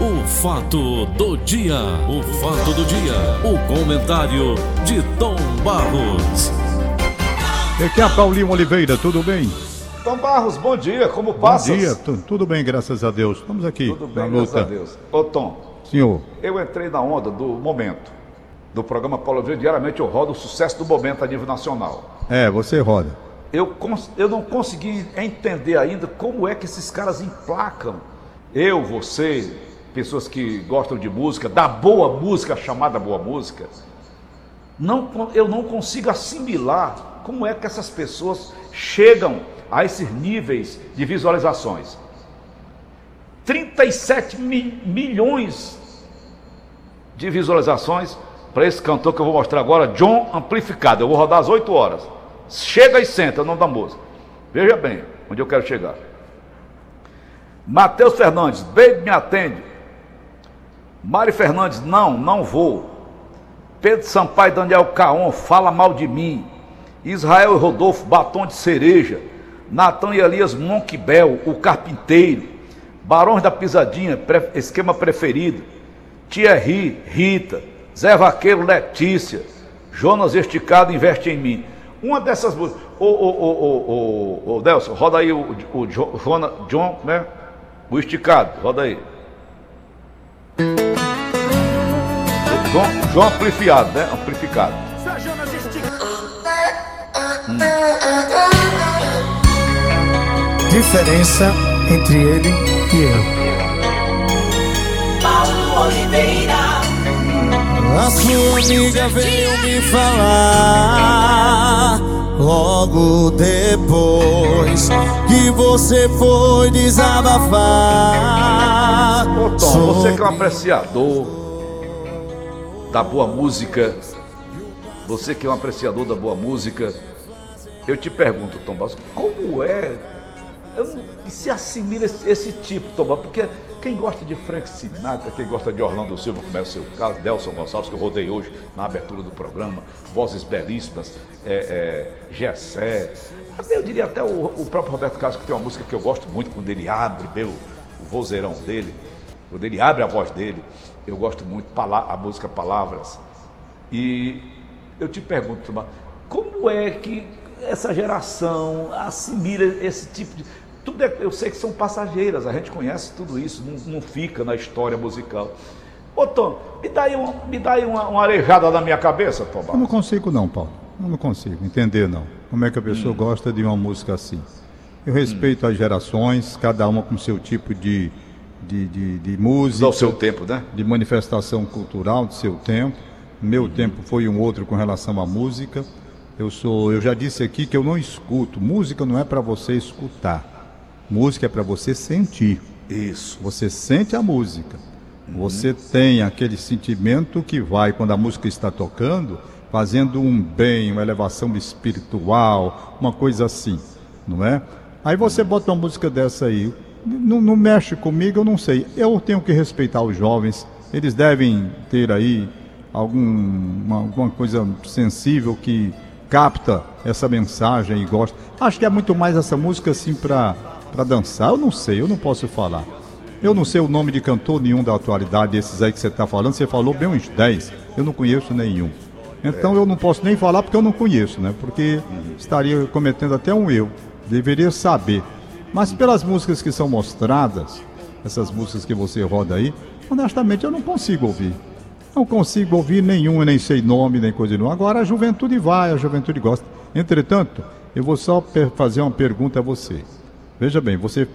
O fato do dia, o fato do dia, o comentário de Tom Barros. Aqui é a Paulinho Oliveira, tudo bem? Tom Barros, bom dia, como passa? Bom dia, tu- tudo bem, graças a Deus. Estamos aqui Tudo na bem, graças luta. a Deus. Ô Tom, Senhor, eu entrei na onda do momento, do programa Paulo Oliveira, diariamente eu rodo o sucesso do momento a nível nacional. é, você roda. Eu, eu não consegui entender ainda como é que esses caras emplacam. Eu, você, pessoas que gostam de música, da boa música, chamada boa música, não, eu não consigo assimilar como é que essas pessoas chegam a esses níveis de visualizações. 37 mi- milhões de visualizações para esse cantor que eu vou mostrar agora, John Amplificado. Eu vou rodar às 8 horas. Chega e senta, não da música. Veja bem onde eu quero chegar. Matheus Fernandes, baby me atende. Mari Fernandes, não, não vou. Pedro Sampaio Daniel Caon, fala mal de mim. Israel e Rodolfo, batom de cereja. Natan e Elias Monquibel, o carpinteiro. Barões da Pisadinha, pre- esquema preferido. Thierry, Rita. Zé Vaqueiro, Letícia. Jonas Esticado, investe em mim. Uma dessas músicas. Ô, ô, ô, ô, ô, Delson, roda aí o, o Jo- Jona- John, né? O Esticado, roda aí. João, João amplificado, né? Amplificado. Diferença entre ele e eu. Paulo Oliveira, A sua amiga veio me falar logo depois que você foi desabafar. Ô Tom, você que é um apreciador da boa música, você que é um apreciador da boa música, eu te pergunto, Tom como é? Se assimila esse, esse tipo, Tom porque quem gosta de Frank Sinatra, quem gosta de Orlando Silva, como é o seu caso, Delson Gonçalves, que eu rodei hoje na abertura do programa, vozes belíssimas, é, é, Gessé, eu diria até o, o próprio Roberto Carlos, que tem uma música que eu gosto muito, quando ele abre meu, o vozeirão dele, quando ele abre a voz dele, eu gosto muito a música Palavras. E eu te pergunto, Tomás, como é que essa geração assimila esse tipo de. Tudo é- eu sei que são passageiras, a gente conhece tudo isso, não, não fica na história musical. Ô Tom, me dá aí, um, me dá aí uma, uma arejada na minha cabeça, Tom Eu não consigo não, Paulo. Eu não consigo entender não. Como é que a pessoa Hum. gosta de uma música assim? Eu respeito as gerações, cada uma com seu tipo de, de, de, de música. Dá o seu tempo, né? de manifestação cultural do seu tempo. Meu tempo foi um outro com relação à música. Eu sou, eu já disse aqui que eu não escuto. Música não é para você escutar. Música é para você sentir. Isso. Você sente a música. Você tem aquele sentimento que vai quando a música está tocando, fazendo um bem, uma elevação espiritual, uma coisa assim, não é? Aí você bota uma música dessa aí, não, não mexe comigo, eu não sei. Eu tenho que respeitar os jovens. Eles devem ter aí algum, uma- alguma coisa sensível que capta essa mensagem e gosta. Acho que é muito mais essa música assim para para dançar. Eu não sei, eu não posso falar. Eu não sei o nome de cantor nenhum da atualidade desses aí que você está falando. Você falou bem uns 10. Eu não conheço nenhum. Então eu não posso nem falar porque eu não conheço, né? Porque estaria cometendo até um erro. Deveria saber. Mas pelas músicas que são mostradas, essas músicas que você roda aí, honestamente eu não consigo ouvir. Não consigo ouvir nenhum, nem sei nome, nem coisa nenhuma. Agora a juventude vai, a juventude gosta. Entretanto, eu vou só fazer uma pergunta a você. Veja bem, você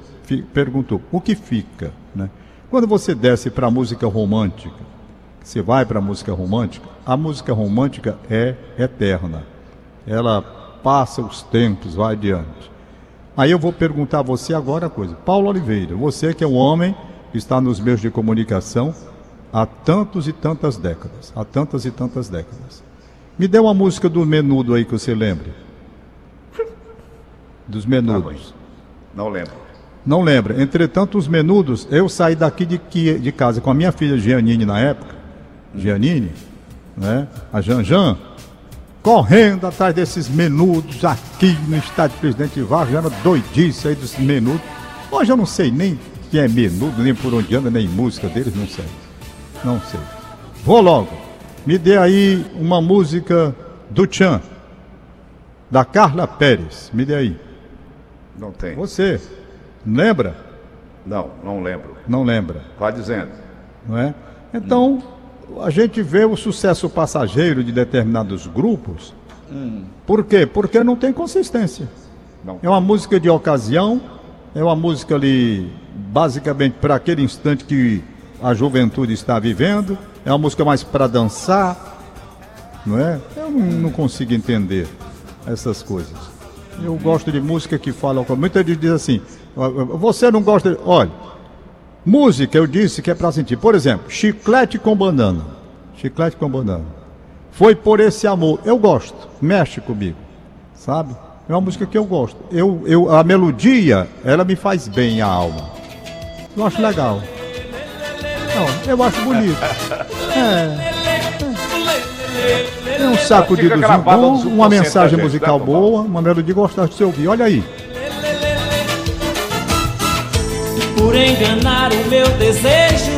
perguntou o que fica, né? Quando você desce para a música romântica, você vai para a música romântica, a música romântica é eterna. Ela passa os tempos, vai adiante. Aí eu vou perguntar a você agora a coisa. Paulo Oliveira, você que é um homem que está nos meios de comunicação há tantos e tantas décadas, há tantas e tantas décadas. Me dê uma música do Menudo aí que você lembre. Dos Menudos. Não lembro. Não lembra. Entretanto, os menudos, eu saí daqui de, de casa com a minha filha Gianine na época, Gianine, né? A Janjan, correndo atrás desses menudos aqui no estádio Presidente Vargas, era doidice aí dos menudos. Hoje eu não sei nem quem é menudo, nem por onde anda, nem música deles, não sei. Não sei. Vou logo. Me dê aí uma música do Tchan, da Carla Pérez. Me dê aí. Não tem. Você, lembra? Não, não lembro. Não lembra, Vai dizendo. não é? Então, a gente vê o sucesso passageiro de determinados grupos. Por quê? Porque não tem consistência. Não. É uma música de ocasião, é uma música ali, basicamente, para aquele instante que a juventude está vivendo, é uma música mais para dançar, não é? Eu não, consigo entender essas coisas. Eu gosto de música que fala com. Muita gente diz assim: você não gosta. De... Olha, música eu disse que é para sentir. Por exemplo, chiclete com banana. Chiclete com banana. Foi por esse amor. Eu gosto, mexe comigo, sabe? É uma música que eu gosto. Eu, eu, a melodia, ela me faz bem a alma. Eu acho legal. Não, eu acho bonito. É. Tem um saco de bom, uma mensagem musical né, Tom? boa, uma melodia gostosa de se ouvir. Olha aí. Por enganar o meu desejo.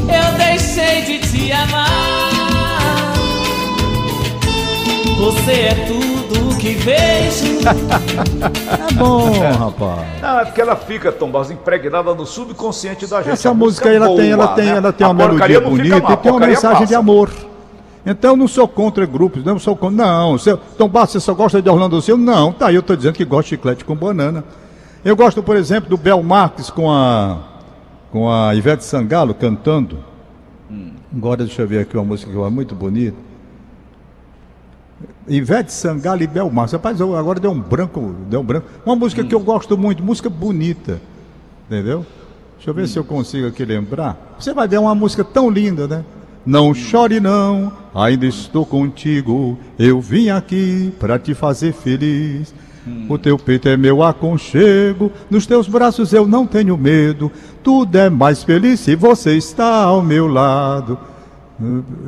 Eu deixei de te amar. Você é tudo que vejo. É bom, rapaz. Não, é porque ela fica, Tom Barros, impregnada no subconsciente da gente. Essa A música aí, ela tem, ela tem, né? ela tem A uma melodia bonita mal, e tem uma mensagem de passa. amor. Então eu não sou contra grupos, não sou contra. Não, você, Tom Barros, você só gosta de Orlando Silva? Não, tá aí, eu tô dizendo que gosto de chiclete com banana. Eu gosto, por exemplo, do Bel Marques com a com a Ivete Sangalo cantando. Agora deixa eu ver aqui uma música que é muito bonita. Ivete Sangalo e Bel Marques. Rapaz, agora deu um branco, deu um branco. Uma música que eu gosto muito, música bonita. Entendeu? Deixa eu ver se eu consigo aqui lembrar. Você vai ver uma música tão linda, né? Não chore não, ainda estou contigo. Eu vim aqui para te fazer feliz. O teu peito é meu aconchego, nos teus braços eu não tenho medo. Tudo é mais feliz se você está ao meu lado.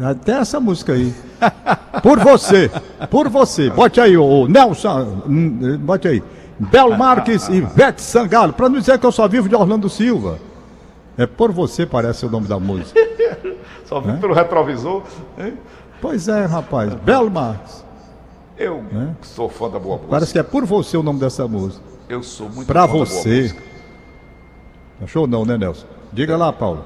Até essa música aí. Por você, por você. Bote aí, o Nelson. hum, Bote aí. Bel Marques e Vete Sangalo. Pra não dizer que eu só vivo de Orlando Silva. É por você, parece o nome da música. Só vi pelo retrovisor. hein? Pois é, rapaz. Bel Marques. Eu sou fã da boa música. Parece que é por você o nome dessa música. Eu sou muito Pra fã da boa você. música. Achou não, né, Nelson? Diga lá, Paulo.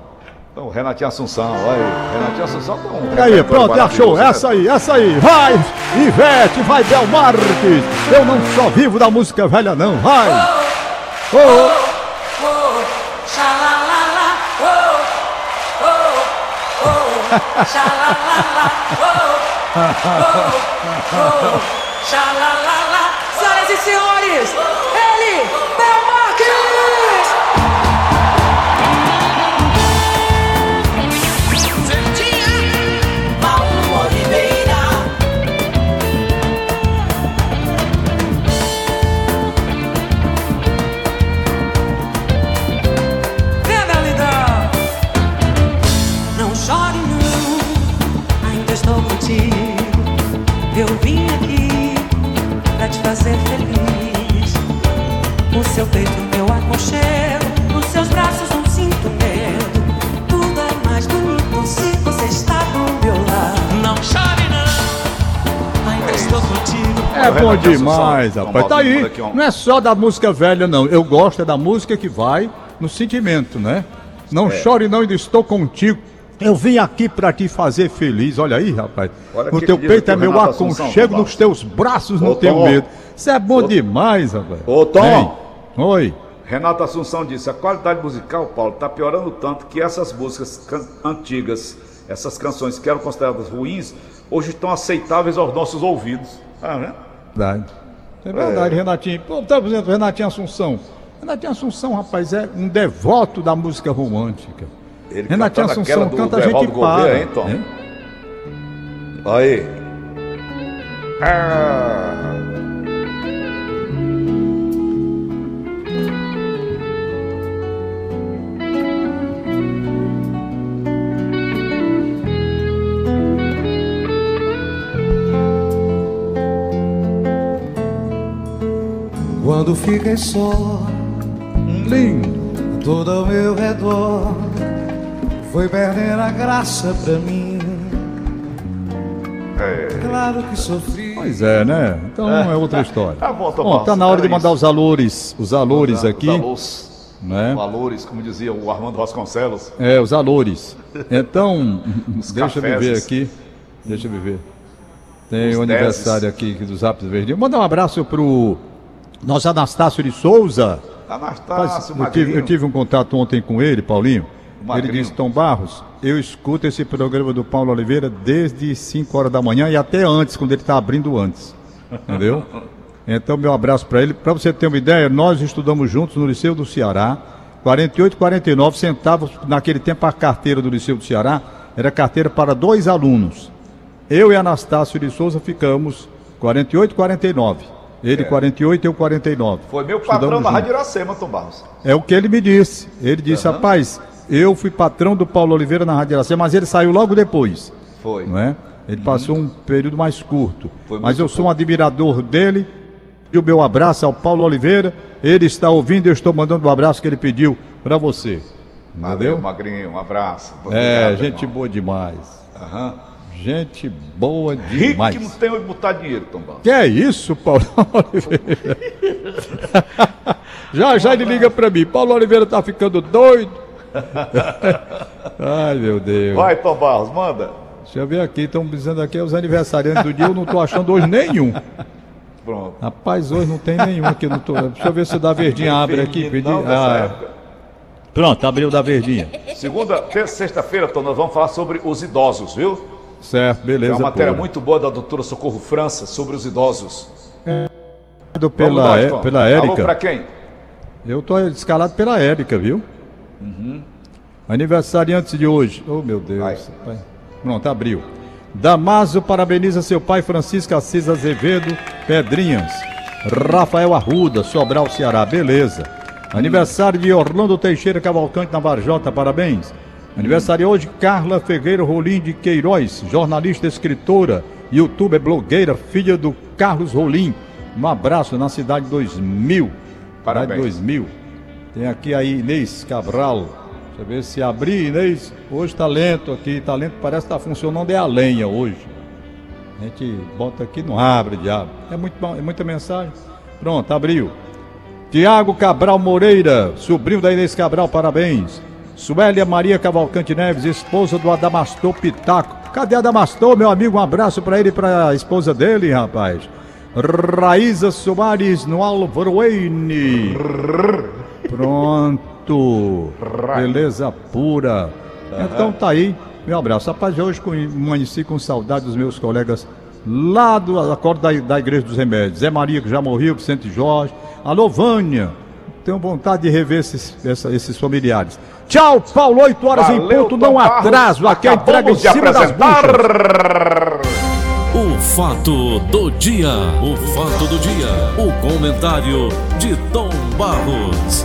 Então, Renatinho Assunção, olha aí. Renatinho Assunção tá um aí, pronto, achou. maravilhoso, né? Essa aí, essa aí. Vai, Ivete, vai, Bel Marques. Eu não só vivo da música velha, não. Vai. Ô, Xalala, oh, oh, oh, xalala, oh, oh, oh, xalala. Senhoras e senhores, ele, É bom demais, rapaz. Tá aí. Não é só da música velha, não. Eu gosto é da música que vai no sentimento, né? Não É. chore, não, ainda estou contigo. Eu vim aqui pra te fazer feliz. Olha aí, rapaz. Olha o teu peito é meu Renato aconchego, nos teus braços não Ô, tenho Tom. medo. Isso é bom demais, rapaz. Ô, Tom. Hein? Oi. Renato Assunção disse: a qualidade musical, Paulo, está piorando tanto que essas músicas antigas, essas canções que eram consideradas ruins, hoje estão aceitáveis aos nossos ouvidos. Ah, né? Verdade. É verdade, Renatinho. Pô, tá dizendo, Renatinho Assunção. Renatinho Assunção, rapaz, é um devoto da música romântica. Ele Renatinho Assunção canta a gente para. Gouveia, hein, Tom? hein? Aí. Ah. Quando fiquei só, lindo. Tudo ao meu redor foi perder a graça pra mim. Claro que sofri. Pois é, né? Então é, outra história. Tá bom, Tom Bom, Barros, tá na hora de mandar isso. os valores, os valores Os aqui, Valores, né? valores, como dizia o Armando Vasconcelos. É, os valores. Então, deixa eu ver aqui. Deixa eu ver. Tem Os o aniversário aqui aqui dos Rápidos Verdinhos. Mandar um abraço pro nosso Anastácio de Souza. Anastácio, eu, tive, eu tive um contato ontem com ele, Paulinho. Ele disse, Tom Barros, eu escuto esse programa do Paulo Oliveira desde 5 horas da manhã e até antes, quando ele está abrindo antes. Entendeu? Então, meu abraço para ele. Para você ter uma ideia, nós estudamos juntos no Liceu do Ceará. 48, 49 centavos. Naquele tempo, a carteira do Liceu do Ceará era carteira para dois alunos. Eu e Anastácio de Souza ficamos 48, 49. Ele 48 e eu 49. Foi meu patrão Estudamos na juntos. Rádio Iracema, Tom Barros. É o que ele me disse. Ele disse, rapaz, eu fui patrão do Paulo Oliveira na Rádio Iracema, mas ele saiu logo depois, Foi. não é? Ele passou um período mais curto. Foi Mas eu sou um admirador dele. E o meu abraço ao Paulo Oliveira. Ele está ouvindo, eu estou mandando o abraço que ele pediu para você. Valeu, Entendeu? Magrinho, um abraço. É, Obrigado, gente irmão. boa demais. Aham. Gente boa Rico demais. que não tem onde botar dinheiro, Tom Barros. Que é isso, Paulo Oliveira? já já ele liga pra mim. Paulo Oliveira tá ficando doido. Ai, meu Deus. Vai, Tom Barros, manda. Deixa eu ver aqui, estão dizendo aqui os aniversariantes do dia, eu não tô achando hoje nenhum. Pronto. Rapaz, hoje não tem nenhum aqui. Não tô... Deixa eu ver se o da Verdinha abre aqui. Pedir... Ah, pronto, abriu o da Verdinha. Segunda, terça, sexta-feira, Tom, nós vamos falar sobre os idosos, viu? Certo, É beleza. uma matéria pô. muito boa da doutora Socorro França sobre os idosos. Pela, Vamos nós, é- Tom. pela Alô, pra Érica. quem? Eu tô escalado pela Érica, viu? Aniversariantes de hoje. Oh, meu Deus. Vai. Pronto, abriu. Damaso parabeniza seu pai Francisco Assis Azevedo Pedrinhas. Rafael Arruda, Sobral, Ceará. Beleza. Aniversário de Orlando Teixeira Cavalcante na Varjota. Parabéns. Aniversário hoje Carla Ferreira Rolim de Queiroz, jornalista, escritora, youtuber, blogueira, filha do Carlos Rolim. Um abraço na cidade 2000. Parabéns. Cidade 2000. Tem aqui a Inês Cabral. Deixa eu ver se abrir, Inês. Hoje tá lento aqui. Tá lento, parece que tá funcionando é a lenha hoje. A gente bota aqui, não abre, diabo. É, muito, bom, é muita mensagem. Pronto, abriu. Tiago Cabral Moreira, sobrinho da Inês Cabral, parabéns. Suélia Maria Cavalcante Neves, esposa do Adamastor Pitaco. Cadê Adamastor, meu amigo? Um abraço pra ele e pra esposa dele, rapaz. Raíza Soares no Álvaro Wayne. Pronto. Beleza pura. Então tá aí. Meu abraço. Rapaz, hoje amanheci com saudade dos meus colegas lá do acordo da, da Igreja dos Remédios. Zé Maria, que já morreu, Vicente Jorge. Alô, Vânia. Tenho vontade de rever esses, essa- esses familiares. Tchau, Paulo, 8 horas em Valeu, ponto, Tom não Barros. atraso. Aqui é a entrega em cima das buchas. O fato do dia. O fato do dia. O comentário de Tom Barros.